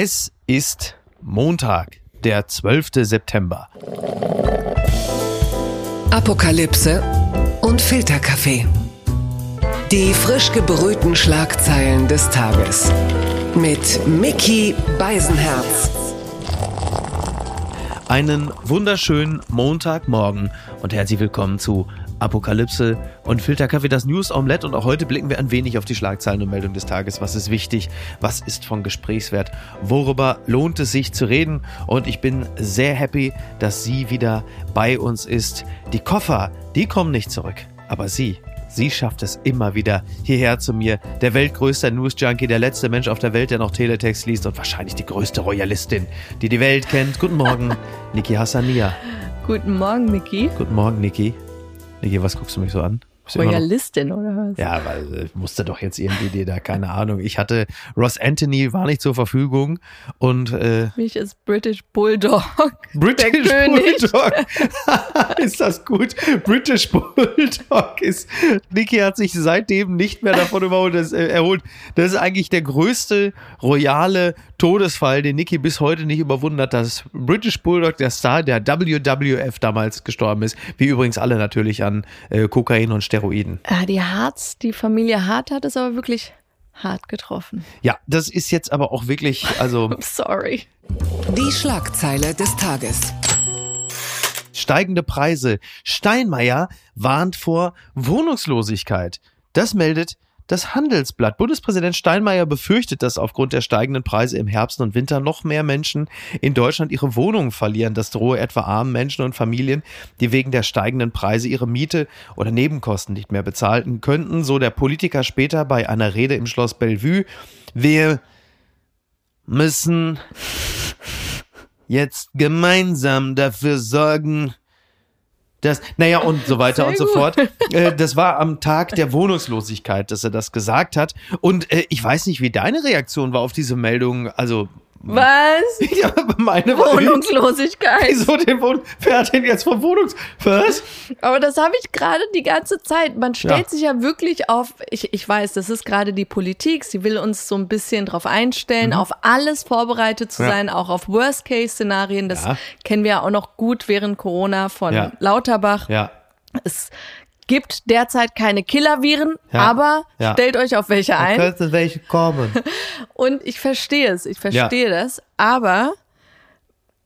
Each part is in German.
Es ist Montag, der 12. September. Apokalypse und Filterkaffee. Die frisch gebrühten Schlagzeilen des Tages. Mit Mickey Beisenherz. Einen wunderschönen Montagmorgen und herzlich willkommen zu Apokalypse und Filterkaffee, das News Omelette. Und auch heute blicken wir ein wenig auf die Schlagzeilen und Meldungen des Tages. Was ist wichtig? Was ist von Gesprächswert? Worüber lohnt es sich zu reden? Und ich bin sehr happy, dass sie wieder bei uns ist. Die Koffer, die kommen nicht zurück. Aber sie, Sie schafft es immer wieder hierher zu mir. Der weltgrößte News-Junkie, der letzte Mensch auf der Welt, der noch Teletext liest und wahrscheinlich die größte Royalistin, die die Welt kennt. Guten Morgen, Niki Hassania. Guten Morgen, Niki. Guten Morgen, Niki. Niki, was guckst du mich so an? Royalistin oder was? Ja, weil ich musste doch jetzt irgendwie da, keine Ahnung. Ich hatte Ross Anthony war nicht zur Verfügung und äh, mich ist British Bulldog. British Bulldog. ist das gut? British Bulldog ist. Niki hat sich seitdem nicht mehr davon überholt, das, äh, erholt. Das ist eigentlich der größte royale Todesfall, den Niki bis heute nicht überwunden hat, dass British Bulldog, der Star der WWF damals gestorben ist, wie übrigens alle natürlich an äh, Kokain und Steroiden. Ah, die Harz, die Familie Hart hat es aber wirklich hart getroffen. Ja, das ist jetzt aber auch wirklich, also. Sorry. Die Schlagzeile des Tages. Steigende Preise. Steinmeier warnt vor Wohnungslosigkeit. Das meldet das Handelsblatt. Bundespräsident Steinmeier befürchtet, dass aufgrund der steigenden Preise im Herbst und Winter noch mehr Menschen in Deutschland ihre Wohnungen verlieren. Das drohe etwa armen Menschen und Familien, die wegen der steigenden Preise ihre Miete oder Nebenkosten nicht mehr bezahlen könnten. So der Politiker später bei einer Rede im Schloss Bellevue. Wir müssen jetzt gemeinsam dafür sorgen, das, naja, und so weiter Sehr und so gut. fort. Äh, das war am Tag der Wohnungslosigkeit, dass er das gesagt hat. Und äh, ich weiß nicht, wie deine Reaktion war auf diese Meldung. Also was? Ja, meine Wohnungslosigkeit. Wieso den Wohn Wer hat denn jetzt von Wohnungs... Was? Aber das habe ich gerade die ganze Zeit. Man stellt ja. sich ja wirklich auf... Ich, ich weiß, das ist gerade die Politik. Sie will uns so ein bisschen drauf einstellen, mhm. auf alles vorbereitet zu ja. sein, auch auf Worst-Case-Szenarien. Das ja. kennen wir ja auch noch gut während Corona von Lauterbach. Ja. Es gibt derzeit keine Killer-Viren, ja, aber ja. stellt euch auf welche ein. Könnte welche kommen. Und ich verstehe es, ich verstehe ja. das, aber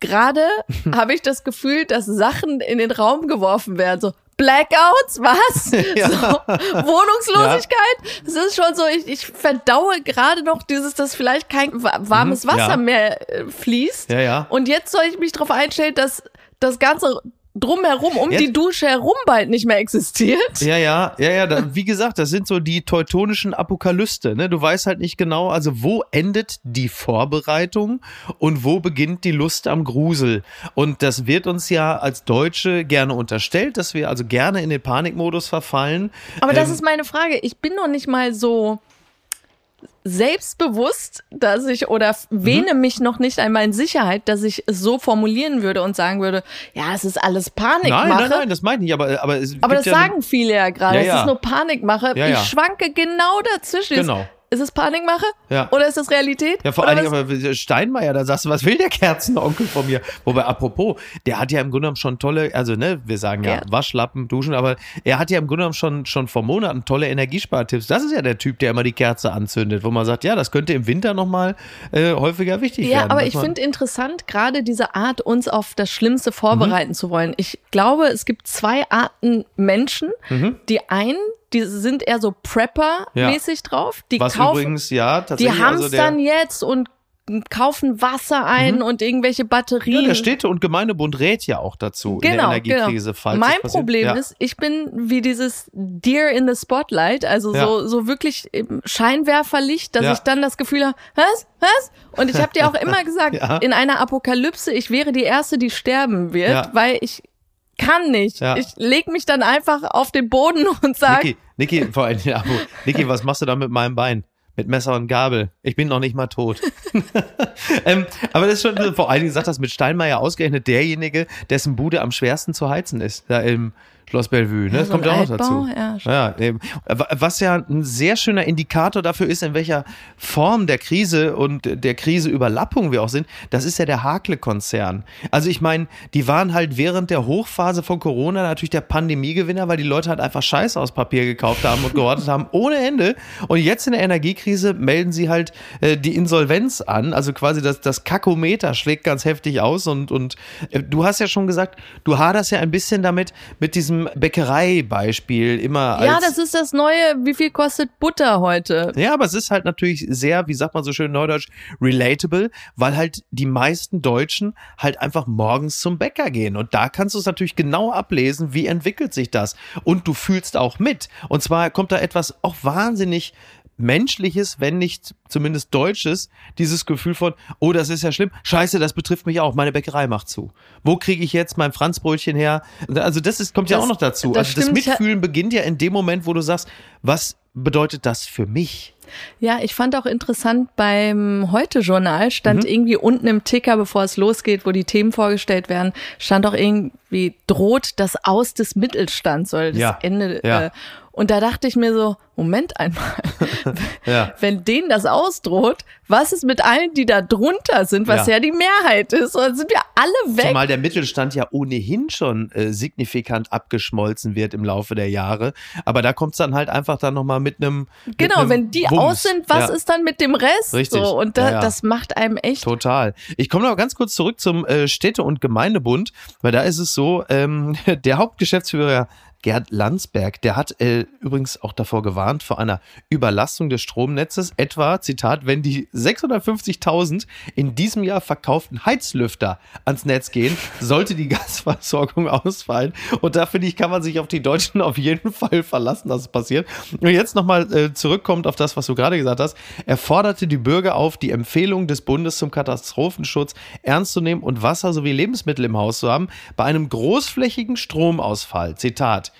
gerade habe ich das Gefühl, dass Sachen in den Raum geworfen werden, so Blackouts, was? Ja. So, Wohnungslosigkeit? Es ist schon so, ich, ich verdaue gerade noch dieses, dass vielleicht kein warmes mhm. Wasser ja. mehr äh, fließt. Ja, ja. Und jetzt soll ich mich darauf einstellen, dass das ganze drumherum, um Jetzt, die Dusche herum bald nicht mehr existiert. Ja, ja, ja, ja. Da, wie gesagt, das sind so die teutonischen Apokalyste. Ne? Du weißt halt nicht genau, also wo endet die Vorbereitung und wo beginnt die Lust am Grusel. Und das wird uns ja als Deutsche gerne unterstellt, dass wir also gerne in den Panikmodus verfallen. Aber das ähm, ist meine Frage. Ich bin noch nicht mal so selbstbewusst, dass ich oder wähne mhm. mich noch nicht einmal in Sicherheit, dass ich es so formulieren würde und sagen würde, ja, es ist alles Panikmache. Nein, nein, nein, das meine ich nicht, aber aber es Aber das ja sagen viele ja gerade, ja, ja. es ist nur Panikmache. Ich schwanke genau dazwischen. Genau. Ist es Panikmache? Ja. Oder ist das Realität? Ja, vor allen Dingen aber Steinmeier, da sagst du, was will der Kerzenonkel von mir? Wobei, apropos, der hat ja im Grunde genommen schon tolle, also ne, wir sagen ja, ja. Waschlappen, Duschen, aber er hat ja im Grunde genommen schon, schon vor Monaten tolle Energiespartipps. Das ist ja der Typ, der immer die Kerze anzündet, wo man sagt, ja, das könnte im Winter nochmal äh, häufiger wichtig ja, werden. Ja, aber ich finde interessant, gerade diese Art, uns auf das Schlimmste vorbereiten mhm. zu wollen. Ich glaube, es gibt zwei Arten Menschen. Mhm. Die einen, die sind eher so Prepper-mäßig ja. drauf. Die Was kaufen, übrigens, ja, tatsächlich. Die haben es also dann jetzt und kaufen Wasser ein mhm. und irgendwelche Batterien. Ja, der Städte- und Gemeindebund rät ja auch dazu genau, in der genau, Energiekrise. Genau. mein Problem ja. ist, ich bin wie dieses Deer in the Spotlight, also ja. so, so wirklich Scheinwerferlicht, dass ich dann das Gefühl habe, was, was? Und ich habe dir auch immer gesagt, in einer Apokalypse, ich wäre die Erste, die sterben wird, weil ich kann nicht. Ja. Ich leg mich dann einfach auf den Boden und sag. Niki, Niki, vor allem, ja, Niki, was machst du da mit meinem Bein? Mit Messer und Gabel. Ich bin noch nicht mal tot. ähm, aber das ist schon, vor allen Dingen sagt das mit Steinmeier ausgerechnet derjenige, dessen Bude am schwersten zu heizen ist. Da im Schloss Bellevue, ne? Ja, das so kommt ja auch noch dazu. ja, ja, eben. Was ja ein sehr schöner Indikator dafür ist, in welcher Form der Krise und der Kriseüberlappung wir auch sind, das ist ja der Hakle-Konzern. Also ich meine, die waren halt während der Hochphase von Corona natürlich der Pandemiegewinner, weil die Leute halt einfach Scheiß aus Papier gekauft haben und gehortet haben ohne Ende. Und jetzt in der Energiekrise melden sie halt äh, die Insolvenz an. Also quasi das, das Kakometer schlägt ganz heftig aus. Und, und äh, du hast ja schon gesagt, du haderst ja ein bisschen damit, mit diesem Bäckereibeispiel immer als. Ja, das ist das neue, wie viel kostet Butter heute? Ja, aber es ist halt natürlich sehr, wie sagt man so schön neudeutsch, relatable, weil halt die meisten Deutschen halt einfach morgens zum Bäcker gehen. Und da kannst du es natürlich genau ablesen, wie entwickelt sich das. Und du fühlst auch mit. Und zwar kommt da etwas auch wahnsinnig menschliches, wenn nicht zumindest deutsches, dieses Gefühl von, oh, das ist ja schlimm, scheiße, das betrifft mich auch, meine Bäckerei macht zu. Wo kriege ich jetzt mein Franzbrötchen her? Also das ist, kommt ja Das- auch noch dazu. das also das Mitfühlen beginnt ja in dem Moment, wo du sagst, was bedeutet das für mich? Ja, ich fand auch interessant beim Heute-Journal stand Mhm. irgendwie unten im Ticker, bevor es losgeht, wo die Themen vorgestellt werden, stand auch irgendwie droht das Aus des Mittelstands oder das Ja, Ende. ja. Äh, und da dachte ich mir so, Moment einmal, Ja. wenn denen das ausdroht, was ist mit allen, die da drunter sind, was Ja. ja, die Mehrheit ist, oder sind wir alle weg? Zumal der Mittelstand ja ohnehin schon äh, signifikant abgeschmolzen wird im Laufe der Jahre. Aber da kommt es dann halt einfach dann nochmal mit einem. mit Genau, einem wenn die Wumms. aus sind, was Ja. ist dann mit dem Rest? Richtig. So, und da, Ja, ja. das macht einem echt Total. Ich komme noch ganz kurz zurück zum äh, Städte- und Gemeindebund, weil da ist es so, ähm, der Hauptgeschäftsführer Gerd Landsberg, der hat äh, übrigens auch davor gewarnt vor einer Überlastung des Stromnetzes, etwa, Zitat, wenn die 650.000 in diesem Jahr verkauften Heizlüfter ans Netz gehen, sollte die Gasversorgung ausfallen. Und da finde ich, kann man sich auf die Deutschen auf jeden Fall verlassen, dass es passiert. Und jetzt nochmal äh, zurückkommt auf das, was du gerade gesagt hast. Er forderte die Bürger auf, die Empfehlung des Bundes zum Katastrophenschutz ernst zu nehmen und Wasser sowie Lebensmittel im Haus zu haben bei einem großflächigen Stromausfall. Zitat.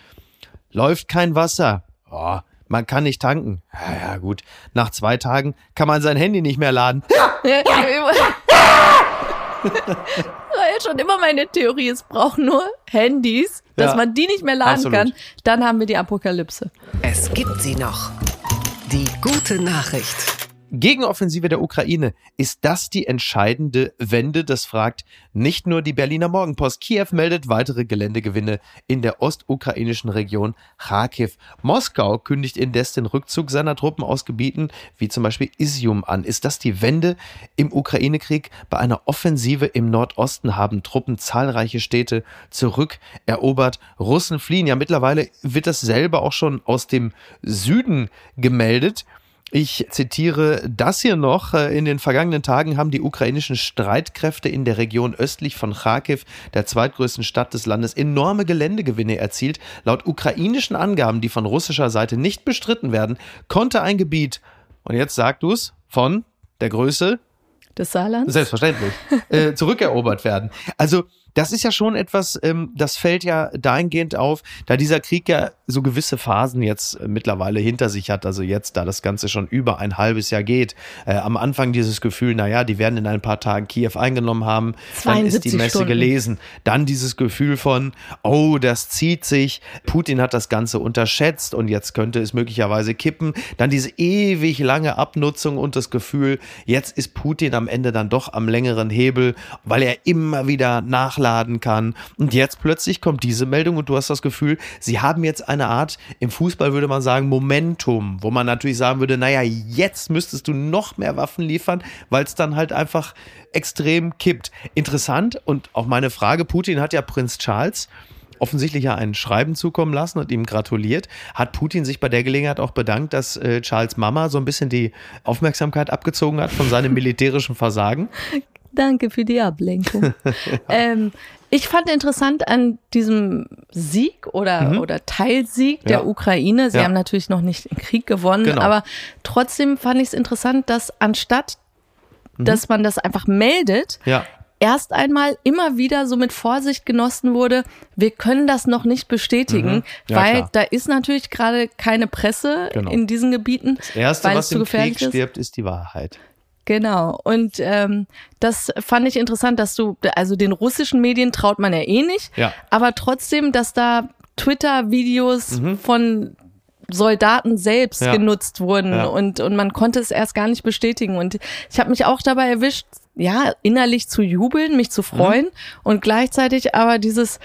Läuft kein Wasser. Oh, man kann nicht tanken. Ja, ja, gut. Nach zwei Tagen kann man sein Handy nicht mehr laden. War ja schon immer meine Theorie, es braucht nur Handys, dass Ja. man die nicht mehr laden Absolut. kann. Dann haben wir die Apokalypse. Es gibt sie noch. Die gute Nachricht. Gegenoffensive der Ukraine. Ist das die entscheidende Wende? Das fragt nicht nur die Berliner Morgenpost. Kiew meldet weitere Geländegewinne in der ostukrainischen Region Kharkiv. Moskau kündigt indes den Rückzug seiner Truppen aus Gebieten wie zum Beispiel Isium an. Ist das die Wende im Ukraine-Krieg? Bei einer Offensive im Nordosten haben Truppen zahlreiche Städte zurückerobert. Russen fliehen. Ja, mittlerweile wird das selber auch schon aus dem Süden gemeldet. Ich zitiere das hier noch. Äh, In den vergangenen Tagen haben die ukrainischen Streitkräfte in der Region östlich von Kharkiv, der zweitgrößten Stadt des Landes, enorme Geländegewinne erzielt. Laut ukrainischen Angaben, die von russischer Seite nicht bestritten werden, konnte ein Gebiet, und jetzt sagst du es, von der Größe Des Saarlands? Selbstverständlich. äh, zurückerobert werden. Also, das ist ja schon etwas, ähm, das fällt ja dahingehend auf, da dieser Krieg ja so gewisse Phasen jetzt äh, mittlerweile hinter sich hat. Also jetzt, da das Ganze schon über ein halbes Jahr geht. Äh, am Anfang dieses Gefühl, naja, die werden in ein paar Tagen Kiew eingenommen haben. Dann ist die 72 Messe Stunden. gelesen. Dann dieses Gefühl von, oh, das zieht sich. Putin hat das Ganze unterschätzt und jetzt könnte es möglicherweise kippen. Dann diese ewig lange Abnutzung und das Gefühl, jetzt ist Putin am Ende dann doch am längeren Hebel, weil er immer wieder nachladen kann. Und jetzt plötzlich kommt diese Meldung und du hast das Gefühl, sie haben jetzt eine Art, im Fußball würde man sagen, Momentum, wo man natürlich sagen würde, naja, jetzt müsstest du noch mehr Waffen liefern, weil es dann halt einfach extrem kippt. Interessant und auch meine Frage, Putin hat ja Prinz Charles offensichtlich ja ein Schreiben zukommen lassen und ihm gratuliert. Hat Putin sich bei der Gelegenheit auch bedankt, dass äh, Charles Mama so ein bisschen die Aufmerksamkeit abgezogen hat von seinem militärischen Versagen? Danke für die Ablenkung. ähm, ich fand interessant an diesem Sieg oder, oder Teilsieg der Mhm. Ja. Ukraine, sie Ja. haben natürlich noch nicht den Krieg gewonnen, Genau. aber trotzdem fand ich es interessant, dass anstatt, Mhm. dass man das einfach meldet, Ja. erst einmal immer wieder so mit Vorsicht genossen wurde, wir können das noch nicht bestätigen, Mhm. Ja, weil klar. da ist natürlich gerade keine Presse Genau. in diesen Gebieten, Das Erste, was im gefährlich Krieg ist. stirbt, ist die Wahrheit. Genau. Und ähm, das fand ich interessant, dass du, also den russischen Medien traut man ja eh nicht, Ja. aber trotzdem, dass da Twitter-Videos mhm. von Soldaten selbst ja. genutzt wurden ja. und, und man konnte es erst gar nicht bestätigen. Und ich habe mich auch dabei erwischt, ja, innerlich zu jubeln, mich zu freuen mhm. und gleichzeitig aber dieses,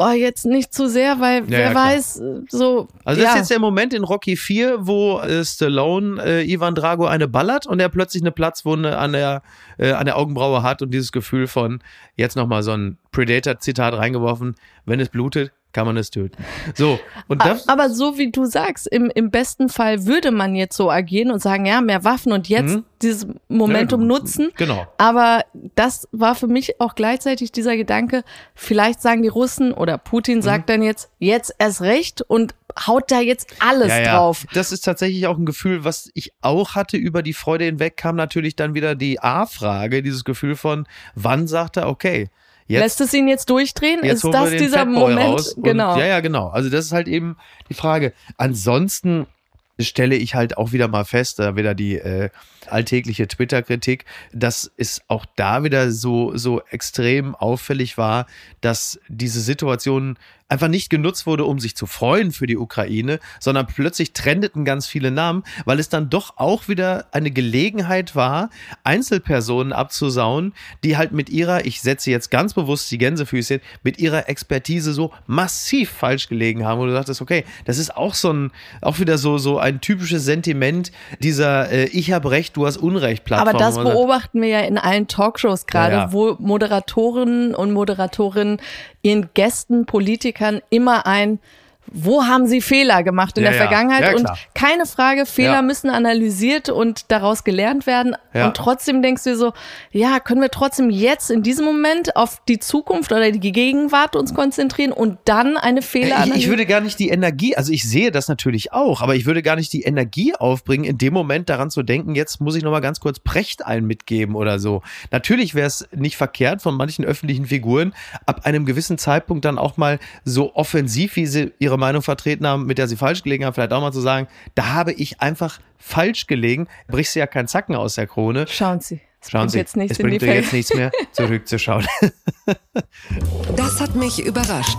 oh, jetzt nicht zu sehr, weil ja, wer ja, weiß, so. Also das ist jetzt der Moment in Rocky 4, wo äh, Stallone äh, Ivan Drago eine ballert und er plötzlich eine Platzwunde an der, äh, an der Augenbraue hat und dieses Gefühl von, jetzt nochmal so ein Predator-Zitat reingeworfen, wenn es blutet, kann man es töten. So, und das Aber so wie du sagst, im, im besten Fall würde man jetzt so agieren und sagen, ja, mehr Waffen und jetzt mhm. dieses Momentum ja, nutzen. Genau. Aber das war für mich auch gleichzeitig dieser Gedanke, vielleicht sagen die Russen oder Putin sagt mhm. dann jetzt, jetzt erst recht und haut da jetzt alles ja, ja. drauf. Das ist tatsächlich auch ein Gefühl, was ich auch hatte über die Freude hinweg, kam natürlich dann wieder die A-Frage, dieses Gefühl von, wann sagt er, okay, Jetzt, Lässt es ihn jetzt durchdrehen? Jetzt ist das dieser Moment? Genau. ja, ja, genau. Also das ist halt eben die Frage. Ansonsten stelle ich halt auch wieder mal fest, da wieder die äh, alltägliche Twitter-Kritik, dass es auch da wieder so, so extrem auffällig war, dass diese Situation einfach nicht genutzt wurde, um sich zu freuen für die Ukraine, sondern plötzlich trendeten ganz viele Namen, weil es dann doch auch wieder eine Gelegenheit war, Einzelpersonen abzusauen, die halt mit ihrer, ich setze jetzt ganz bewusst die Gänsefüßchen, mit ihrer Expertise so massiv falsch gelegen haben, wo du sagtest, okay, das ist auch so ein, auch wieder so, so ein typisches Sentiment dieser äh, Ich habe Recht, du hast Unrecht Plattform. Aber das beobachten wir ja in allen Talkshows gerade, ja, ja. wo Moderatorinnen und Moderatorinnen ihren Gästen, Politikern immer ein wo haben sie Fehler gemacht in ja, der Vergangenheit? Ja, und keine Frage, Fehler ja. müssen analysiert und daraus gelernt werden. Und trotzdem denkst du dir so, ja, können wir trotzdem jetzt in diesem Moment auf die Zukunft oder die Gegenwart uns konzentrieren und dann eine Fehleranalyse? Ich, ich würde gar nicht die Energie, also ich sehe das natürlich auch, aber ich würde gar nicht die Energie aufbringen, in dem Moment daran zu denken, jetzt muss ich nochmal ganz kurz Precht ein mitgeben oder so. Natürlich wäre es nicht verkehrt von manchen öffentlichen Figuren ab einem gewissen Zeitpunkt dann auch mal so offensiv, wie sie ihre Meinung vertreten haben, mit der sie falsch gelegen haben, vielleicht auch mal zu sagen, da habe ich einfach falsch gelegen, brichst du ja keinen Zacken aus der Krone. Schauen Sie. Es Schauen Sie, jetzt nichts es bringt dir jetzt nichts mehr, zurückzuschauen. das hat mich überrascht.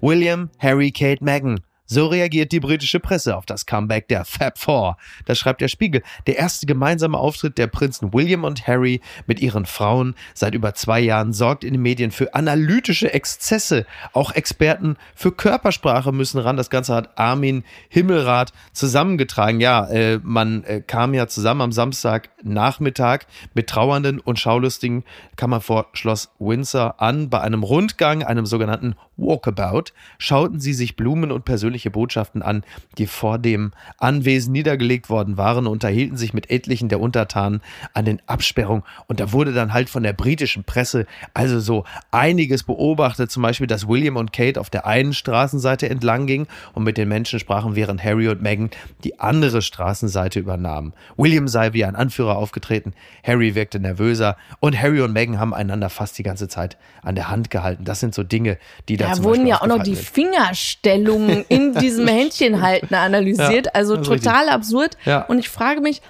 William, Harry, Kate, Meghan. So reagiert die britische Presse auf das Comeback der Fab Four. Das schreibt der Spiegel. Der erste gemeinsame Auftritt der Prinzen William und Harry mit ihren Frauen seit über zwei Jahren sorgt in den Medien für analytische Exzesse. Auch Experten für Körpersprache müssen ran. Das Ganze hat Armin Himmelrath zusammengetragen. Ja, äh, man äh, kam ja zusammen am Samstagnachmittag mit Trauernden und Schaulustigen, kam man vor Schloss Windsor an. Bei einem Rundgang, einem sogenannten Walkabout, schauten sie sich Blumen und persönliche Botschaften an, die vor dem Anwesen niedergelegt worden waren, unterhielten sich mit etlichen der Untertanen an den Absperrungen. Und da wurde dann halt von der britischen Presse also so einiges beobachtet, zum Beispiel, dass William und Kate auf der einen Straßenseite entlang gingen und mit den Menschen sprachen, während Harry und Meghan die andere Straßenseite übernahmen. William sei wie ein Anführer aufgetreten, Harry wirkte nervöser und Harry und Meghan haben einander fast die ganze Zeit an der Hand gehalten. Das sind so Dinge, die da Da wurden ja auch noch die Fingerstellungen in diesem Händchenhalten analysiert. Ja, also total richtig. absurd. Ja. Und ich frage mich,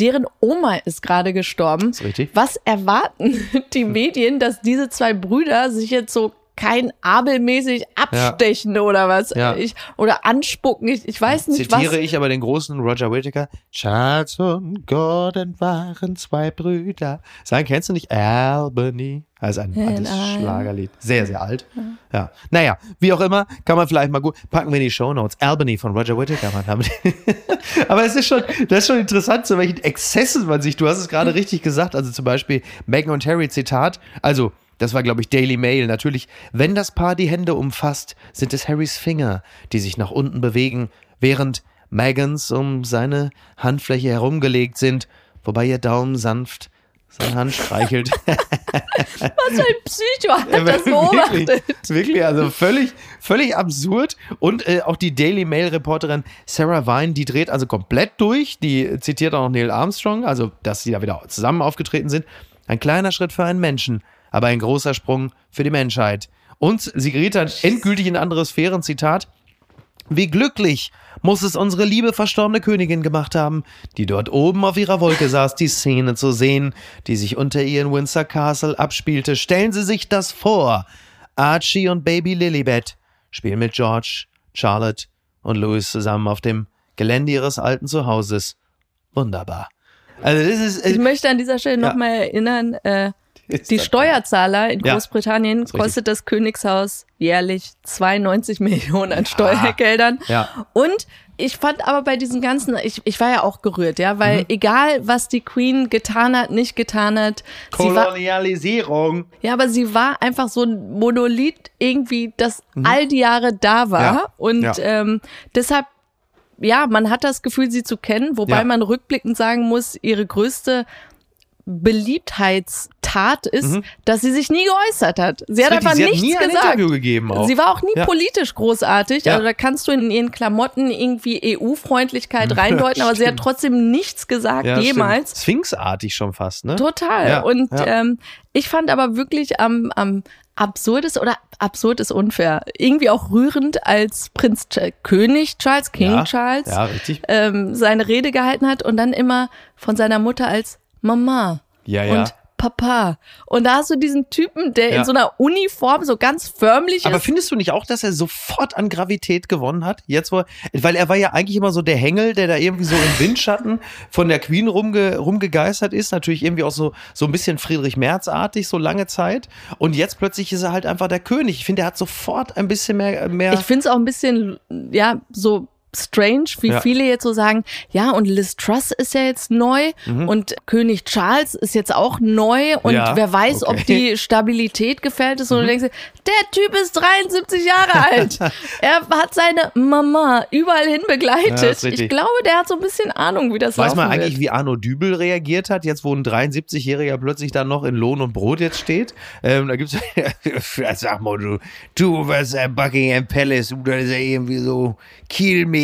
deren Oma ist gerade gestorben. Ist. Was erwarten die Medien, dass diese zwei Brüder sich jetzt so kein abelmäßig abstechen ja. oder was ja. ich, oder anspucken. Ich, ich weiß nicht Zitiere was. Zitiere ich aber den großen Roger Whittaker. Charles und Gordon waren zwei Brüder. Sagen kennst du nicht Albany? Ist ein altes Schlagerlied. Sehr, sehr alt. Ja. Naja, wie auch immer, kann man vielleicht mal gut, packen wir in die Show Notes. Albany von Roger Whittaker. aber es ist schon, das ist schon interessant, zu welchen Exzessen man sich, du hast es gerade richtig gesagt, also zum Beispiel Megan und Harry Zitat, also das war, glaube ich, Daily Mail. Natürlich, wenn das Paar die Hände umfasst, sind es Harrys Finger, die sich nach unten bewegen, während Megans um seine Handfläche herumgelegt sind, wobei ihr Daumen sanft seine Hand streichelt. Was für ein Psycho hat das beobachtet? Wirklich, wirklich, also völlig, völlig absurd. Und äh, auch die Daily Mail-Reporterin Sarah Vine, die dreht also komplett durch. Die zitiert auch noch Neil Armstrong, also dass sie da wieder zusammen aufgetreten sind. Ein kleiner Schritt für einen Menschen, aber ein großer Sprung für die Menschheit. Und sie gerät dann endgültig in andere Sphären, Zitat, wie glücklich muss es unsere liebe verstorbene Königin gemacht haben, die dort oben auf ihrer Wolke saß, die Szene zu sehen, die sich unter ihr in Windsor Castle abspielte. Stellen Sie sich das vor. Archie und Baby Lilibet spielen mit George, Charlotte und Louis zusammen auf dem Gelände ihres alten Zuhauses. Wunderbar. Also das ist, ich möchte an dieser Stelle ja. nochmal erinnern, äh, die Steuerzahler in Großbritannien ja, kostet das Königshaus jährlich 92 Millionen an Steuergeldern. Ja. Und ich fand aber bei diesen ganzen, ich, ich war ja auch gerührt, ja, weil mhm. egal was die Queen getan hat, nicht getan hat. Kolonialisierung. War, ja, aber sie war einfach so ein Monolith irgendwie, das mhm. all die Jahre da war. Ja. Und ja. Ähm, deshalb ja, man hat das Gefühl, sie zu kennen, wobei ja. man rückblickend sagen muss, ihre größte Beliebtheitstat ist, mhm. dass sie sich nie geäußert hat. Sie hat einfach sie nichts hat nie gesagt. Ein Interview gegeben auch. Sie war auch nie ja. politisch großartig. Ja. Also da kannst du in ihren Klamotten irgendwie EU-Freundlichkeit reindeuten, aber sie hat trotzdem nichts gesagt ja, jemals. Stimmt. Sphinxartig schon fast, ne? Total. Und ähm, ich fand aber wirklich am, am absurdes oder absurd ist unfair, irgendwie auch rührend, als Prinz Ch König Charles, King Charles, ähm, seine Rede gehalten hat und dann immer von seiner Mutter als Mama. Ja, ja. Und Papa. Und da hast du diesen Typen, der ja. in so einer Uniform so ganz förmlich Aber ist. findest du nicht auch, dass er sofort an Gravität gewonnen hat? Jetzt, wo, weil er war ja eigentlich immer so der Hängel, der da irgendwie so im Windschatten von der Queen rumge, rumgegeistert ist. Natürlich irgendwie auch so, so ein bisschen Friedrich Merz-artig, so lange Zeit. Und jetzt plötzlich ist er halt einfach der König. Ich finde, er hat sofort ein bisschen mehr, mehr. Ich finde es auch ein bisschen, ja, so strange, wie ja. viele jetzt so sagen, ja, und Liz Truss ist ja jetzt neu mhm. und König Charles ist jetzt auch neu und ja, wer weiß, okay. ob die Stabilität gefällt ist. Und mhm. du denkst, der Typ ist 73 Jahre alt. er hat seine Mama überall hin begleitet. Ja, ich glaube, der hat so ein bisschen Ahnung, wie das Weiß man eigentlich, wird. wie Arno Dübel reagiert hat, jetzt wo ein 73-Jähriger plötzlich dann noch in Lohn und Brot jetzt steht? Ähm, da gibt's, sag mal, du, du was Buckingham Palace, du, das ist ja irgendwie so Kielmäßig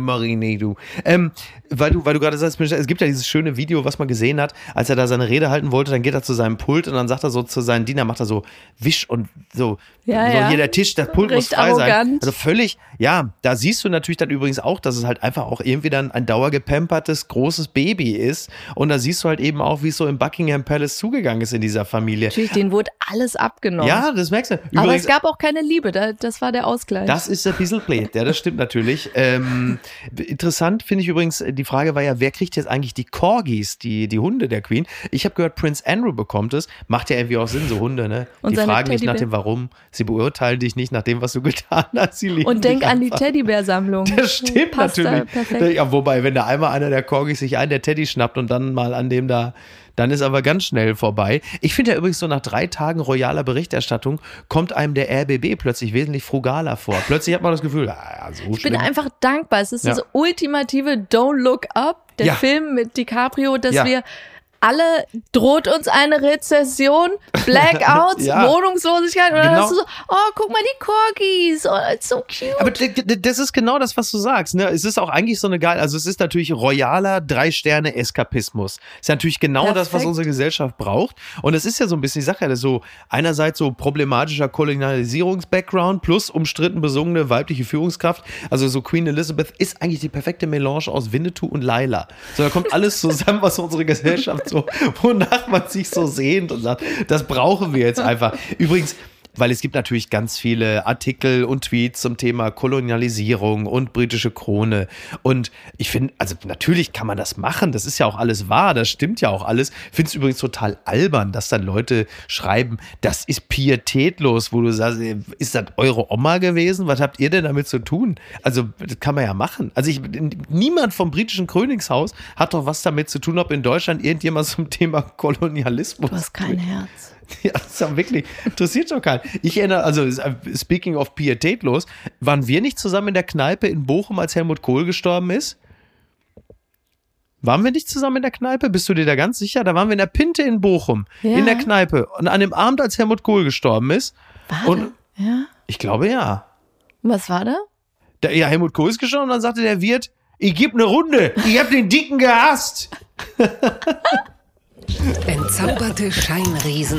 mach ich nicht, du. Ähm, weil du, weil du gerade sagst, es gibt ja dieses schöne Video, was man gesehen hat, als er da seine Rede halten wollte, dann geht er zu seinem Pult und dann sagt er so zu seinen Dienern, macht er so Wisch und so, ja, so ja. hier der Tisch, das Pult Recht muss frei arrogant. sein. Also völlig, ja, da siehst du natürlich dann übrigens auch, dass es halt einfach auch irgendwie dann ein dauergepampertes, großes Baby ist und da siehst du halt eben auch, wie es so im Buckingham Palace zugegangen ist in dieser Familie. Natürlich, denen wurde alles abgenommen. Ja, das merkst du. Übrigens, Aber es gab auch keine Liebe, das war der Ausgleich. Das ist ein bisschen blöd, ja, das stimmt natürlich. Ähm, interessant finde ich übrigens, die Frage war ja, wer kriegt jetzt eigentlich die Corgis, die, die Hunde der Queen? Ich habe gehört, Prince Andrew bekommt es. Macht ja irgendwie auch Sinn, so Hunde, ne? Und die fragen nicht nach dem Warum. Sie beurteilen dich nicht nach dem, was du getan hast. Sie lieben Und denk an die Teddybär-Sammlung. Das stimmt Passt natürlich. Ja, wobei, wenn da einmal einer der Corgis sich einen der Teddy schnappt und dann mal an dem da dann ist aber ganz schnell vorbei. Ich finde ja übrigens so nach drei Tagen royaler Berichterstattung kommt einem der RBB plötzlich wesentlich frugaler vor. Plötzlich hat man das Gefühl, ah, so Ich bin einfach dankbar. Es ist ja. das ultimative Don't Look Up, der ja. Film mit DiCaprio, dass ja. wir alle droht uns eine Rezession, Blackouts, ja. Wohnungslosigkeit. Und dann genau. hast du so, oh, guck mal die Corgis, oh, so cute. Aber das ist genau das, was du sagst. Ne? Es ist auch eigentlich so eine geile, also es ist natürlich royaler Drei-Sterne-Eskapismus. Ist natürlich genau Perfekt. das, was unsere Gesellschaft braucht. Und es ist ja so ein bisschen die Sache, so einerseits so problematischer Kolonialisierungs-Background plus umstritten besungene weibliche Führungskraft. Also so Queen Elizabeth ist eigentlich die perfekte Melange aus Winnetou und Laila. So, da kommt alles zusammen, was unsere Gesellschaft so, wonach man sich so sehnt und sagt, das brauchen wir jetzt einfach. Übrigens, weil es gibt natürlich ganz viele Artikel und Tweets zum Thema Kolonialisierung und britische Krone. Und ich finde, also natürlich kann man das machen, das ist ja auch alles wahr, das stimmt ja auch alles. Ich finde es übrigens total albern, dass dann Leute schreiben, das ist pietätlos, wo du sagst, ist das eure Oma gewesen? Was habt ihr denn damit zu tun? Also, das kann man ja machen. Also, ich, niemand vom britischen Königshaus hat doch was damit zu tun, ob in Deutschland irgendjemand zum Thema Kolonialismus. Du hast kein Herz. Ja, das ist wirklich, interessiert doch keinen. Ich erinnere, also speaking of pietätlos, waren wir nicht zusammen in der Kneipe in Bochum, als Helmut Kohl gestorben ist? Waren wir nicht zusammen in der Kneipe? Bist du dir da ganz sicher? Da waren wir in der Pinte in Bochum, ja. in der Kneipe. Und an dem Abend, als Helmut Kohl gestorben ist. War und ja? Ich glaube ja. Was war da? Der, ja, Helmut Kohl ist gestorben und dann sagte der Wirt, ich gebe eine Runde. Ich habe den Dicken gehasst. Entzauberte Scheinriesen.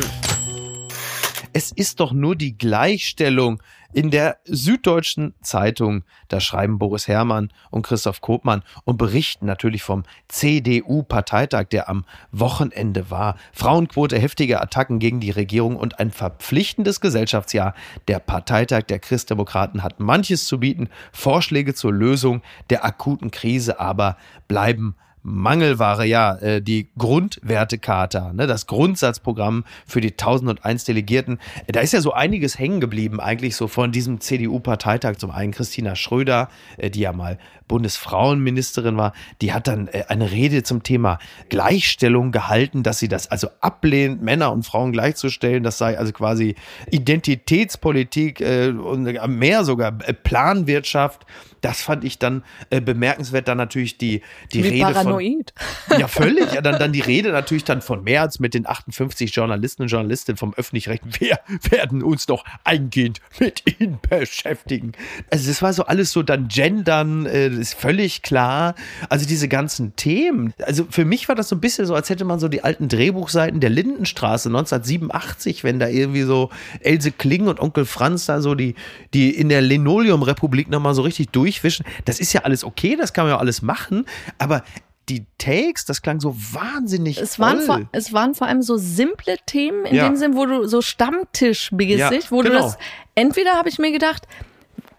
Es ist doch nur die Gleichstellung in der Süddeutschen Zeitung, da schreiben Boris Herrmann und Christoph Kopmann und berichten natürlich vom CDU-Parteitag, der am Wochenende war. Frauenquote, heftige Attacken gegen die Regierung und ein verpflichtendes Gesellschaftsjahr. Der Parteitag der Christdemokraten hat manches zu bieten. Vorschläge zur Lösung der akuten Krise aber bleiben Mangelware, ja, äh, die Grundwertekarte, ne, das Grundsatzprogramm für die 1001 Delegierten. Da ist ja so einiges hängen geblieben, eigentlich so von diesem CDU-Parteitag. Zum einen Christina Schröder, äh, die ja mal Bundesfrauenministerin war, die hat dann äh, eine Rede zum Thema Gleichstellung gehalten, dass sie das also ablehnt, Männer und Frauen gleichzustellen. Das sei also quasi Identitätspolitik äh, und mehr sogar äh, Planwirtschaft. Das fand ich dann äh, bemerkenswert. Dann natürlich die, die Rede paranoid. von. Ja, völlig. Ja, dann, dann die Rede natürlich dann von Merz mit den 58 Journalisten und Journalistinnen vom Öffentlich-Rechten. Wir werden uns doch eingehend mit ihnen beschäftigen. Also, das war so alles so dann Gendern, äh, ist völlig klar. Also, diese ganzen Themen. Also, für mich war das so ein bisschen so, als hätte man so die alten Drehbuchseiten der Lindenstraße 1987, wenn da irgendwie so Else Kling und Onkel Franz da so die, die in der Linoleum-Republik nochmal so richtig durchwischen. Das ist ja alles okay, das kann man ja alles machen, aber die Takes, das klang so wahnsinnig Es waren, voll. vor, es waren vor allem so simple Themen in Ja. dem Sinn, wo du so Stammtischmäßig, Ja, wo du genau. das, entweder habe ich mir gedacht,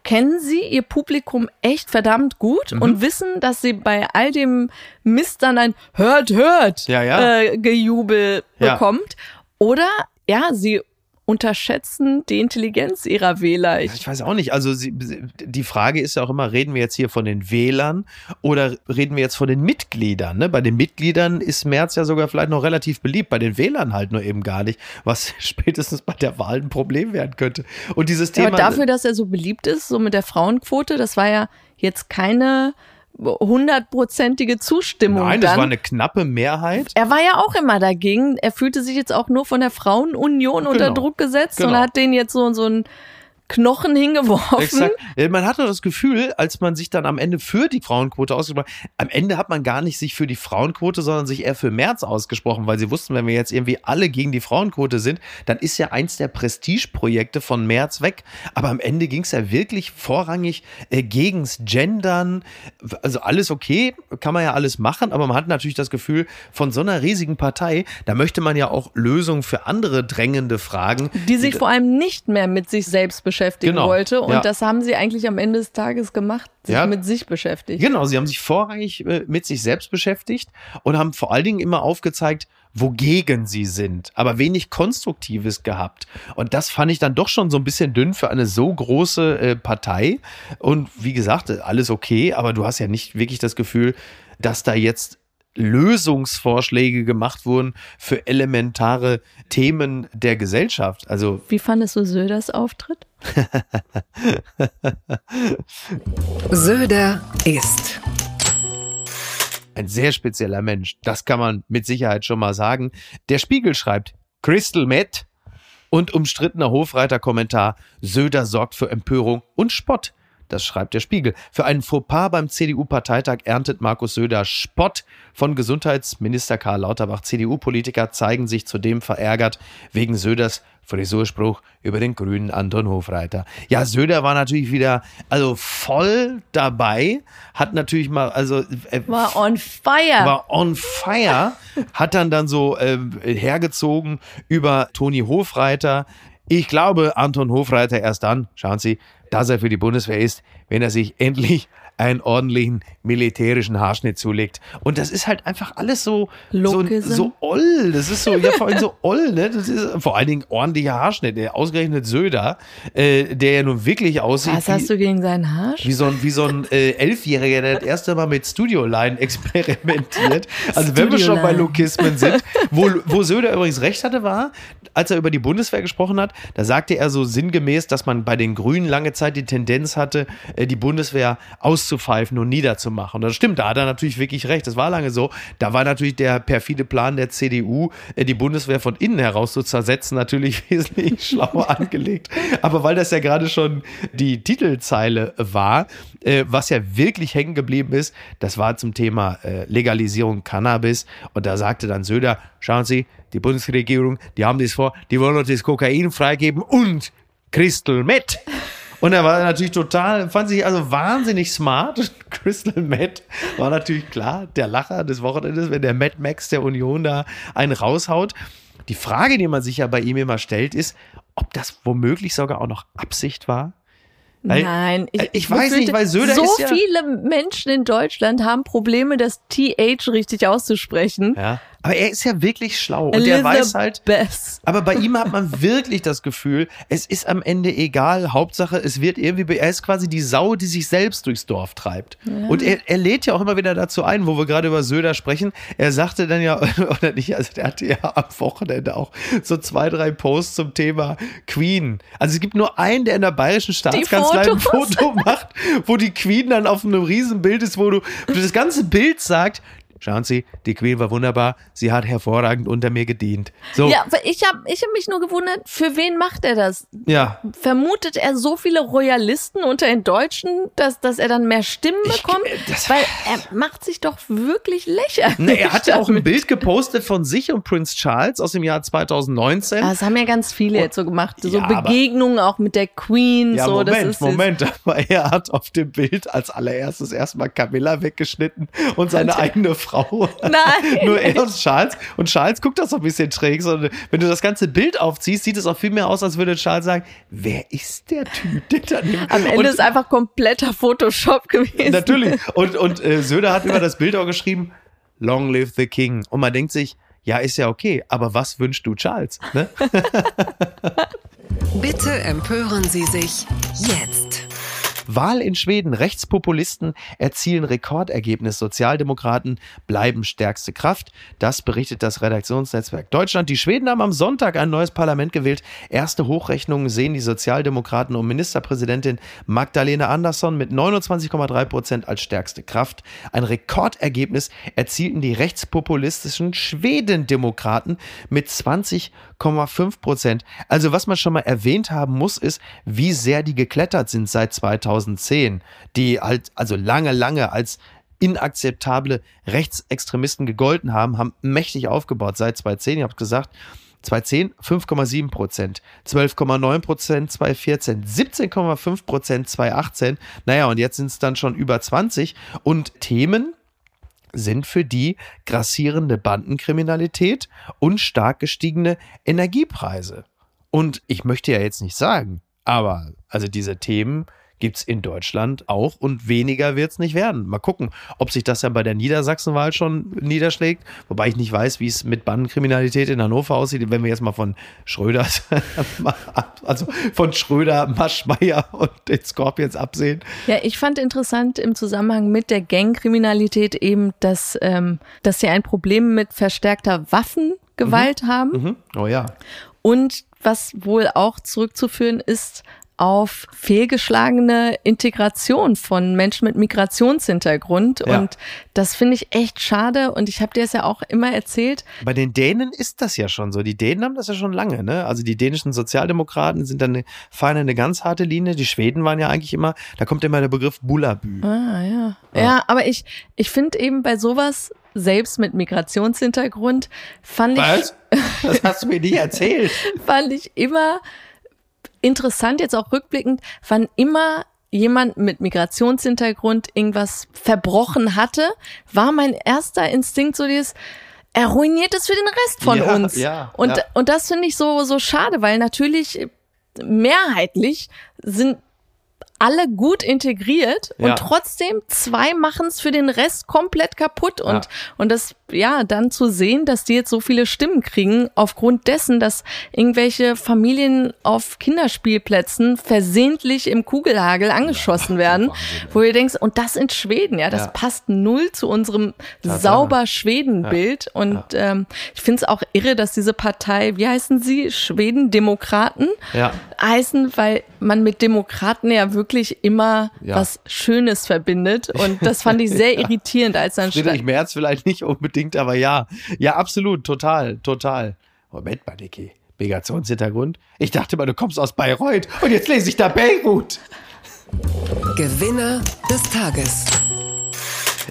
kennen sie ihr Publikum echt verdammt gut Mhm. und wissen, dass sie bei all dem Mist dann ein Hört, hört Ja, ja. Äh, Gejubel Ja. bekommt. Oder ja, sie unterschätzen die Intelligenz ihrer Wähler. Ja, Ich, Ich weiß auch nicht. Also sie, die Frage ist ja auch immer, reden wir jetzt hier von den Wählern oder reden wir jetzt von den Mitgliedern? Ne? Bei den Mitgliedern ist Merz ja sogar vielleicht noch relativ beliebt, bei den Wählern halt nur eben gar nicht, was spätestens bei der Wahl ein Problem werden könnte. Und dieses ja, Thema. aber dafür, dass er so beliebt ist, so mit der Frauenquote, das war ja jetzt keine hundertprozentige Zustimmung nein, dann. das war eine knappe Mehrheit. Er war ja auch immer dagegen. Er fühlte sich jetzt auch nur von der Frauenunion unter Genau. Druck gesetzt und Genau. hat den jetzt so, so einen Knochen hingeworfen. Exakt. Äh, Man hatte das Gefühl, als man sich dann am Ende für die Frauenquote ausgesprochen hat, am Ende hat man gar nicht sich für die Frauenquote, sondern sich eher für Merz ausgesprochen, weil sie wussten, wenn wir jetzt irgendwie alle gegen die Frauenquote sind, dann ist ja eins der Prestigeprojekte von Merz weg. Aber am Ende ging es ja wirklich vorrangig äh, gegens Gendern. Also alles okay, kann man ja alles machen, aber man hat natürlich das Gefühl, von so einer riesigen Partei, da möchte man ja auch Lösungen für andere drängende Fragen. die sich vor allem nicht mehr mit sich selbst beschäftigen Genau. wollte. Und Ja. das haben sie eigentlich am Ende des Tages gemacht, sich Ja. mit sich beschäftigt. Genau, sie haben sich vorrangig äh, mit sich selbst beschäftigt und haben vor allen Dingen immer aufgezeigt, wogegen sie sind, aber wenig Konstruktives gehabt. Und das fand ich dann doch schon so ein bisschen dünn für eine so große äh, Partei. Und wie gesagt, äh, alles okay, aber du hast ja nicht wirklich das Gefühl, dass da jetzt Lösungsvorschläge gemacht wurden für elementare Themen der Gesellschaft. Also Wie fandest du Söders Auftritt? Söder ist. ein sehr spezieller Mensch. Das kann man mit Sicherheit schon mal sagen. Der Spiegel schreibt Crystal Met und umstrittener Hofreiter-Kommentar Söder sorgt für Empörung und Spott. Das schreibt der Spiegel. Für einen Fauxpas beim CDU-Parteitag erntet Markus Söder Spott von Gesundheitsminister Karl Lauterbach. CDU-Politiker zeigen sich zudem verärgert wegen Söders Frisurspruch über den grünen Anton Hofreiter. Ja, Söder war natürlich wieder, also voll dabei, hat natürlich mal, also äh, War on fire. war on fire, hat dann dann so ähm, hergezogen über Toni Hofreiter. Ich glaube, Anton Hofreiter erst dann, schauen Sie, dass er für die Bundeswehr ist, wenn er sich endlich einen ordentlichen militärischen Haarschnitt zulegt. Und das ist halt einfach alles so, so, Lokism. so oll. Das ist so, ja, vor allem so oll, ne? Das ist vor allen Dingen ordentlicher Haarschnitt. Der ausgerechnet Söder, äh, der ja nun wirklich aussieht. Was wie- hast du gegen seinen Haarsch? wie so ein, wie so ein äh, Elfjähriger, der das erste Mal mit Studioline experimentiert. Also wenn wir schon bei. Lokismen sind, wo, wo Söder übrigens recht hatte, war, als er über die Bundeswehr gesprochen hat, da sagte er so sinngemäß, dass man bei den Grünen lange Zeit die Tendenz hatte, äh, die Bundeswehr auszupfeifen und niederzumachen. Und das stimmt, da hat er natürlich wirklich recht. Das war lange so. Da war natürlich der perfide Plan der CDU, äh, die Bundeswehr von innen heraus zu zersetzen, natürlich wesentlich schlauer angelegt. Aber weil das ja gerade schon die Titelzeile war, äh, was ja wirklich hängen geblieben ist, das war zum Thema äh, Legalisierung Cannabis. Und da sagte dann Söder, schauen Sie, die Bundesregierung, die haben das vor, die wollen uns das Kokain freigeben und Crystal Meth. Und er war natürlich total, fand sich also wahnsinnig smart. Crystal Matt war natürlich klar der Lacher des Wochenendes, wenn der Mad Max der Union da einen raushaut. Die Frage, die man sich ja bei ihm immer stellt, ist, ob das womöglich sogar auch noch Absicht war. Weil, Nein, ich, ich weiß nicht, weil Söder so ist ja viele Menschen in Deutschland haben Probleme, das TH richtig auszusprechen. Ja. Aber er ist ja wirklich schlau und der weiß halt. Aber bei ihm hat man wirklich das Gefühl, es ist am Ende egal. Hauptsache, es wird irgendwie, er ist quasi die Sau, die sich selbst durchs Dorf treibt. Ja. Und er, er lädt ja auch immer wieder dazu ein, wo wir gerade über Söder sprechen. Er sagte dann ja, oder nicht, also der hatte ja am Wochenende auch so zwei, drei Posts zum Thema Queen. Also es gibt nur einen, der in der bayerischen Staatskanzlei ein Foto macht, wo die Queen dann auf einem Riesenbild ist, wo du, wo das ganze Bild sagt, Schauen Sie, die Queen war wunderbar. Sie hat hervorragend unter mir gedient. So. Ja, ich habe ich hab mich nur gewundert, für wen macht er das? Ja. Vermutet er so viele Royalisten unter den Deutschen, dass, dass er dann mehr Stimmen bekommt? Ich, Weil er macht sich doch wirklich lächerlich. Ne, er hat ja auch ein Bild gepostet von sich und Prince Charles aus dem Jahr 2019. Das haben ja ganz viele und, jetzt so gemacht. So ja, Begegnungen auch mit der Queen. Ja, so, Moment, Moment. Aber er hat auf dem Bild als allererstes erstmal Camilla weggeschnitten und seine eigene Frau Frau. Nein. Nur er und Charles. Und Charles guckt das so ein bisschen träge. Und wenn du das ganze Bild aufziehst, sieht es auch viel mehr aus, als würde Charles sagen, wer ist der Typ? Der Am Ende und, ist einfach kompletter Photoshop gewesen. Natürlich. Und, und äh, Söder hat über das Bild auch geschrieben, Long live the King. Und man denkt sich, ja, ist ja okay, aber was wünschst du Charles? Ne? Bitte empören Sie sich jetzt. Wahl in Schweden. Rechtspopulisten erzielen Rekordergebnis. Sozialdemokraten bleiben stärkste Kraft. Das berichtet das Redaktionsnetzwerk Deutschland. Die Schweden haben am Sonntag ein neues Parlament gewählt. Erste Hochrechnungen sehen die Sozialdemokraten um Ministerpräsidentin Magdalena Andersson mit 29,3 Prozent als stärkste Kraft. Ein Rekordergebnis erzielten die rechtspopulistischen Schwedendemokraten mit 20,5 Prozent. Also was man schon mal erwähnt haben muss, ist, wie sehr die geklettert sind seit 2000. 2010, die halt also lange, lange als inakzeptable Rechtsextremisten gegolten haben, haben mächtig aufgebaut seit 2010. Ich habe gesagt, 2010 5,7 Prozent, 12,9 Prozent 2014, 17,5 Prozent 2018. Naja, und jetzt sind es dann schon über 20. Und Themen sind für die grassierende Bandenkriminalität und stark gestiegene Energiepreise. Und ich möchte ja jetzt nicht sagen, aber also diese Themen gibt es in Deutschland auch und weniger wird es nicht werden. Mal gucken, ob sich das ja bei der Niedersachsenwahl schon niederschlägt, wobei ich nicht weiß, wie es mit Bandenkriminalität in Hannover aussieht, wenn wir jetzt mal von Schröder, also von Schröder, Maschmeyer und den Scorpions absehen. Ja, ich fand interessant im Zusammenhang mit der Gangkriminalität eben, dass, ähm, dass sie ein Problem mit verstärkter Waffengewalt mhm. haben. Mhm. Oh ja. Und was wohl auch zurückzuführen ist auf fehlgeschlagene Integration von Menschen mit Migrationshintergrund. Ja. Und das finde ich echt schade. Und ich habe dir es ja auch immer erzählt. Bei den Dänen ist das ja schon so. Die Dänen haben das ja schon lange. Ne? Also die dänischen Sozialdemokraten sind dann eine, fahren eine ganz harte Linie. Die Schweden waren ja eigentlich immer, da kommt immer der Begriff Bullabü. Ah, ja. Ja, ja aber ich, ich finde eben bei sowas selbst mit Migrationshintergrund fand Was? ich. Das hast du mir nicht erzählt. fand ich immer interessant jetzt auch rückblickend, wann immer jemand mit Migrationshintergrund irgendwas verbrochen hatte, war mein erster Instinkt so dieses, er ruiniert es für den Rest von ja, uns. Ja, und, ja. und das finde ich so, so schade, weil natürlich mehrheitlich sind alle gut integriert und ja. trotzdem zwei machen es für den Rest komplett kaputt und, ja. und das, ja, dann zu sehen, dass die jetzt so viele Stimmen kriegen, aufgrund dessen, dass irgendwelche Familien auf Kinderspielplätzen versehentlich im Kugelhagel angeschossen ja, werden, Wahnsinn, wo ihr denkst, und das in Schweden, ja, das passt null zu unserem sauber Schweden-Bild und ähm, ich finde es auch irre, dass diese Partei, wie heißen sie, Schweden-Demokraten ja. heißen, weil man mit Demokraten ja wirklich wirklich immer Ja. was Schönes verbindet. Und das fand ich sehr irritierend, als dann Friedrich. Merz vielleicht nicht unbedingt, aber ja. Ja, absolut, total, total. Moment mal, Niki. Migrationshintergrund? Ich dachte mal, du kommst aus Bayreuth und jetzt lese ich da Beirut. Gewinner des Tages.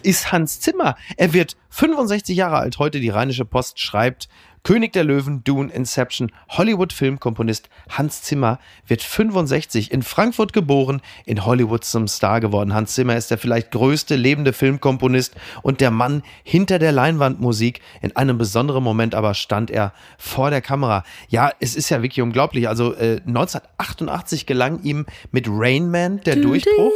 Ist Hans Zimmer. Er wird 65 Jahre alt. Heute die Rheinische Post schreibt, König der Löwen, Dune, Inception, Hollywood-Filmkomponist Hans Zimmer wird 65, in Frankfurt geboren, in Hollywood zum Star geworden. Hans Zimmer ist der vielleicht größte lebende Filmkomponist und der Mann hinter der Leinwandmusik. In einem besonderen Moment aber stand er vor der Kamera. Ja, es ist ja wirklich unglaublich. Also äh, 1988 gelang ihm mit Rain Man der Durchbruch.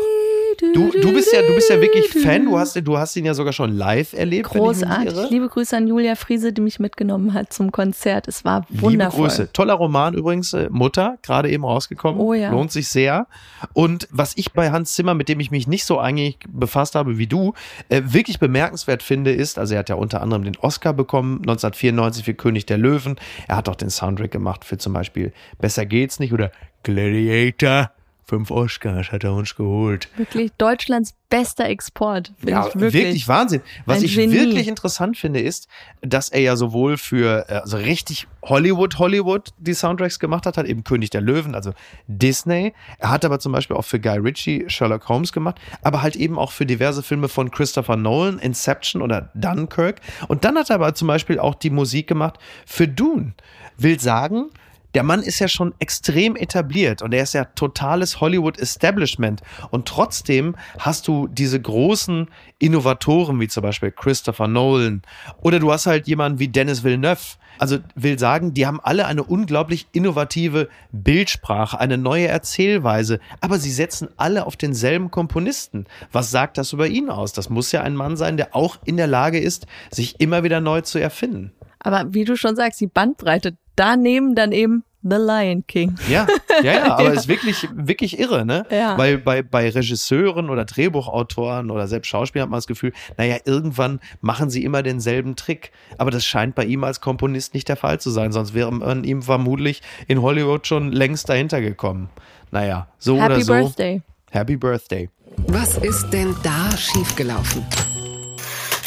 Du, du bist ja, du bist ja wirklich Fan. Du hast, du hast ihn ja sogar schon live erlebt. Großartig. Liebe Grüße an Julia Friese, die mich mitgenommen hat zum Konzert. Es war Liebe wundervoll. Grüße. Toller Roman übrigens, äh, Mutter, gerade eben rausgekommen. Oh ja. Lohnt sich sehr. Und was ich bei Hans Zimmer, mit dem ich mich nicht so eigentlich befasst habe wie du, äh, wirklich bemerkenswert finde, ist, also er hat ja unter anderem den Oscar bekommen, 1994 für König der Löwen. Er hat auch den Soundtrack gemacht für zum Beispiel Besser geht's nicht oder Gladiator. Fünf Oscars hat er uns geholt. Wirklich Deutschlands bester Export. Finde Ja, ich wirklich. wirklich. Wahnsinn. Was Ein ich Genie. wirklich interessant finde, ist, dass er ja sowohl für äh, also richtig Hollywood, Hollywood die Soundtracks gemacht hat, hat eben König der Löwen, also Disney. Er hat aber zum Beispiel auch für Guy Ritchie Sherlock Holmes gemacht, aber halt eben auch für diverse Filme von Christopher Nolan, Inception oder Dunkirk. Und dann hat er aber zum Beispiel auch die Musik gemacht für Dune. Will sagen, der Mann ist ja schon extrem etabliert und er ist ja totales Hollywood-Establishment. Und trotzdem hast du diese großen Innovatoren wie zum Beispiel Christopher Nolan oder du hast halt jemanden wie Dennis Villeneuve. Also will sagen, die haben alle eine unglaublich innovative Bildsprache, eine neue Erzählweise, aber sie setzen alle auf denselben Komponisten. Was sagt das über ihn aus? Das muss ja ein Mann sein, der auch in der Lage ist, sich immer wieder neu zu erfinden. Aber wie du schon sagst, die Bandbreite daneben dann eben The Lion King. Ja, ja, ja, aber ist wirklich, wirklich irre, ne? Ja. Weil bei, bei Regisseuren oder Drehbuchautoren oder selbst Schauspielern hat man das Gefühl, naja, irgendwann machen sie immer denselben Trick. Aber das scheint bei ihm als Komponist nicht der Fall zu sein, sonst wäre man ihm vermutlich in Hollywood schon längst dahinter gekommen. Naja, so Happy oder so. Birthday. Happy Birthday. Was ist denn da schiefgelaufen?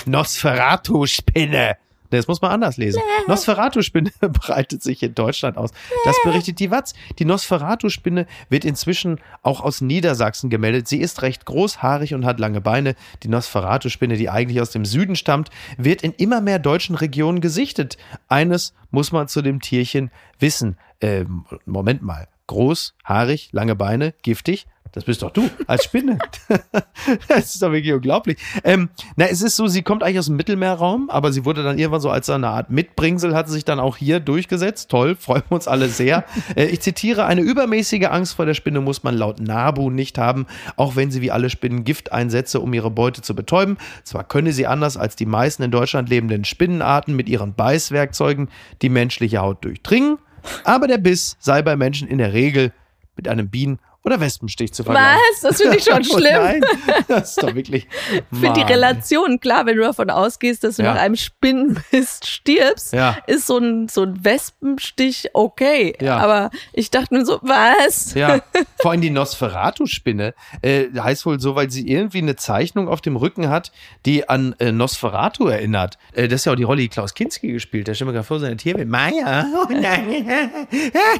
Nosferatu-Spinne. Das muss man anders lesen. Nosferatu-Spinne breitet sich in Deutschland aus. Das berichtet die Watz. Die Nosferatu-Spinne wird inzwischen auch aus Niedersachsen gemeldet. Sie ist recht groß, haarig und hat lange Beine. Die Nosferatu-Spinne, die eigentlich aus dem Süden stammt, wird in immer mehr deutschen Regionen gesichtet. Eines muss man zu dem Tierchen wissen. Ähm, Moment mal. Groß, haarig, lange Beine, giftig. Das bist doch du als Spinne. das ist doch wirklich unglaublich. Ähm, na, es ist so, sie kommt eigentlich aus dem Mittelmeerraum, aber sie wurde dann irgendwann so als eine Art Mitbringsel, hat sie sich dann auch hier durchgesetzt. Toll, freuen wir uns alle sehr. Äh, ich zitiere, eine übermäßige Angst vor der Spinne muss man laut NABU nicht haben, auch wenn sie wie alle Spinnen Gift einsetze, um ihre Beute zu betäuben. Zwar könne sie anders als die meisten in Deutschland lebenden Spinnenarten mit ihren Beißwerkzeugen die menschliche Haut durchdringen, aber der Biss sei bei Menschen in der Regel mit einem Bienen- oder Wespenstich zu vergleichen. Was? Das finde ich schon Oh schlimm. nein, das ist doch wirklich. Ich finde die. Relation, klar, wenn du davon ausgehst, dass du Ja. nach einem Spinnenmist stirbst, Ja. ist so ein, so ein Wespenstich okay. Ja. Aber ich dachte nur so, was? Ja, vor allem die Nosferatu-Spinne äh, heißt wohl so, weil sie irgendwie eine Zeichnung auf dem Rücken hat, die an äh, Nosferatu erinnert. Äh, das ist ja auch die Rolle, die Klaus Kinski gespielt. Der stellt mir gerade vor, seine Tierwelt. Maya, oh nein,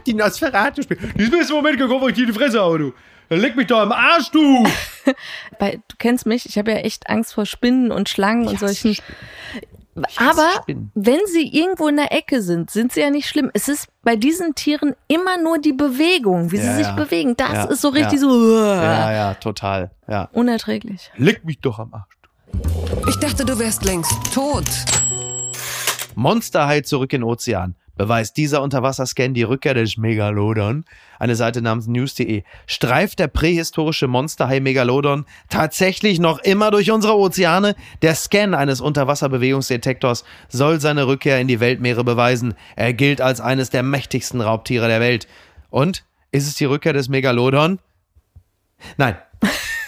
die Nosferatu-Spinne. Die ist mir jetzt im Moment gekommen, wo ich dir die Fresse hau, du. Leg mich doch am Arsch, du. Weil du kennst mich, ich habe ja echt Angst vor Spinnen und Schlangen und hasse solchen. Aber Spinnen. wenn sie irgendwo in der Ecke sind, sind sie ja nicht schlimm. Es ist bei diesen Tieren immer nur die Bewegung, wie Ja, sie sich ja. bewegen. Das Ja, ist so richtig ja. so Ja, ja, total. Ja. unerträglich. Leg mich doch am Arsch. Ich dachte, du wärst längst tot. Monsterhai zurück in den Ozean. Beweist dieser Unterwasserscan die Rückkehr des Megalodon? Eine Seite namens news.de. Streift der prähistorische Monsterhai Megalodon tatsächlich noch immer durch unsere Ozeane? Der Scan eines Unterwasserbewegungsdetektors soll seine Rückkehr in die Weltmeere beweisen. Er gilt als eines der mächtigsten Raubtiere der Welt. Und? Ist es die Rückkehr des Megalodon? Nein.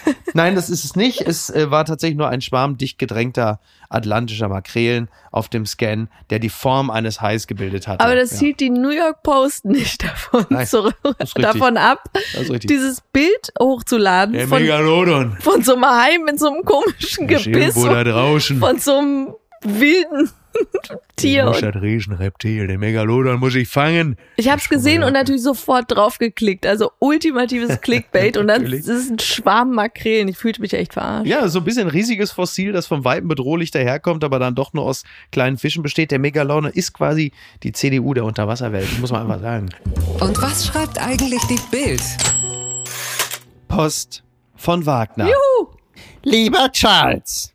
Nein, das ist es nicht. Es äh, war tatsächlich nur ein Schwarm dicht gedrängter atlantischer Makrelen auf dem Scan, der die Form eines Hais gebildet hat. Aber das ja. hielt die New York Post nicht davon Nein, zurück, davon ab, dieses Bild hochzuladen der von, Megalodon. von so einem Hai mit so einem komischen Gebiss. Von so einem wilden Tier. Ich muss das Riesenreptil, den Megalodon muss ich fangen. Ich habe es gesehen und natürlich sofort draufgeklickt. Also ultimatives Clickbait und dann ist es ein Schwarm Makrelen. Ich fühlte mich echt verarscht. Ja, so ein bisschen riesiges Fossil, das vom Weitem bedrohlich daherkommt, aber dann doch nur aus kleinen Fischen besteht. Der Megalodon ist quasi die CDU der Unterwasserwelt, muss man einfach sagen. Und was schreibt eigentlich die Bild? Post von Wagner. Juhu! Lieber Charles,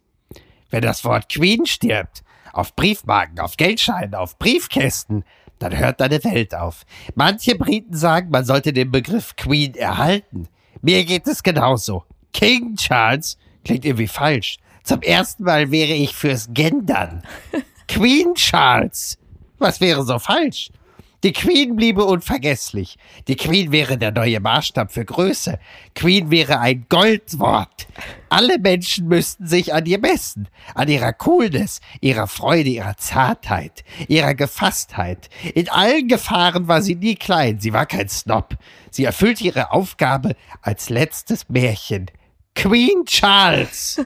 wenn das Wort Queen stirbt, auf Briefmarken, auf Geldscheinen, auf Briefkästen, dann hört deine Welt auf. Manche Briten sagen, man sollte den Begriff Queen erhalten. Mir geht es genauso. King Charles klingt irgendwie falsch. Zum ersten Mal wäre ich fürs Gendern. Queen Charles. Was wäre so falsch? Die Queen bliebe unvergesslich. Die Queen wäre der neue Maßstab für Größe. Queen wäre ein Goldwort. Alle Menschen müssten sich an ihr messen, an ihrer Coolness, ihrer Freude, ihrer Zartheit, ihrer Gefasstheit. In allen Gefahren war sie nie klein, sie war kein Snob. Sie erfüllte ihre Aufgabe als letztes Märchen. Queen Charles.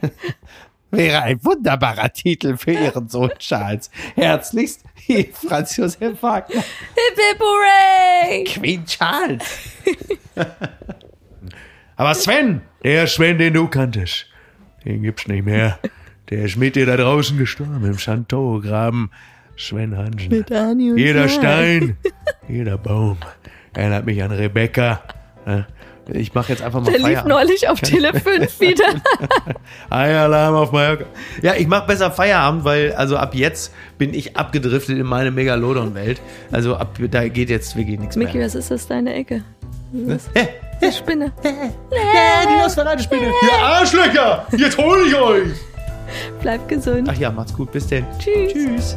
wäre ein wunderbarer Titel für ihren Sohn Charles. Herzlichst, Franz Josef Wagner. Hip hip hooray! Queen Charles. Aber Sven, der Sven, den du kanntest, den gibt's nicht mehr. Der ist mit dir da draußen gestorben, im Chanteau-Graben. Sven Hansen. Jeder Stein, jeder Baum erinnert mich an Rebecca. Ich mache jetzt einfach mal Der Feierabend. lief neulich auf Tele 5 wieder. Eialarm auf Mallorca. Ja, ich mache besser Feierabend, weil also ab jetzt bin ich abgedriftet in meine Megalodon-Welt. Also ab da geht jetzt wirklich nichts Micky, mehr. was ist das, deine Ecke? Was? Hä? Die Spinne. Ja, die Nosferatu-Spinne. Ihr Arschlöcher! Jetzt hol ich euch! Bleib gesund. Ach ja, macht's gut. Bis denn. Tschüss. Tschüss.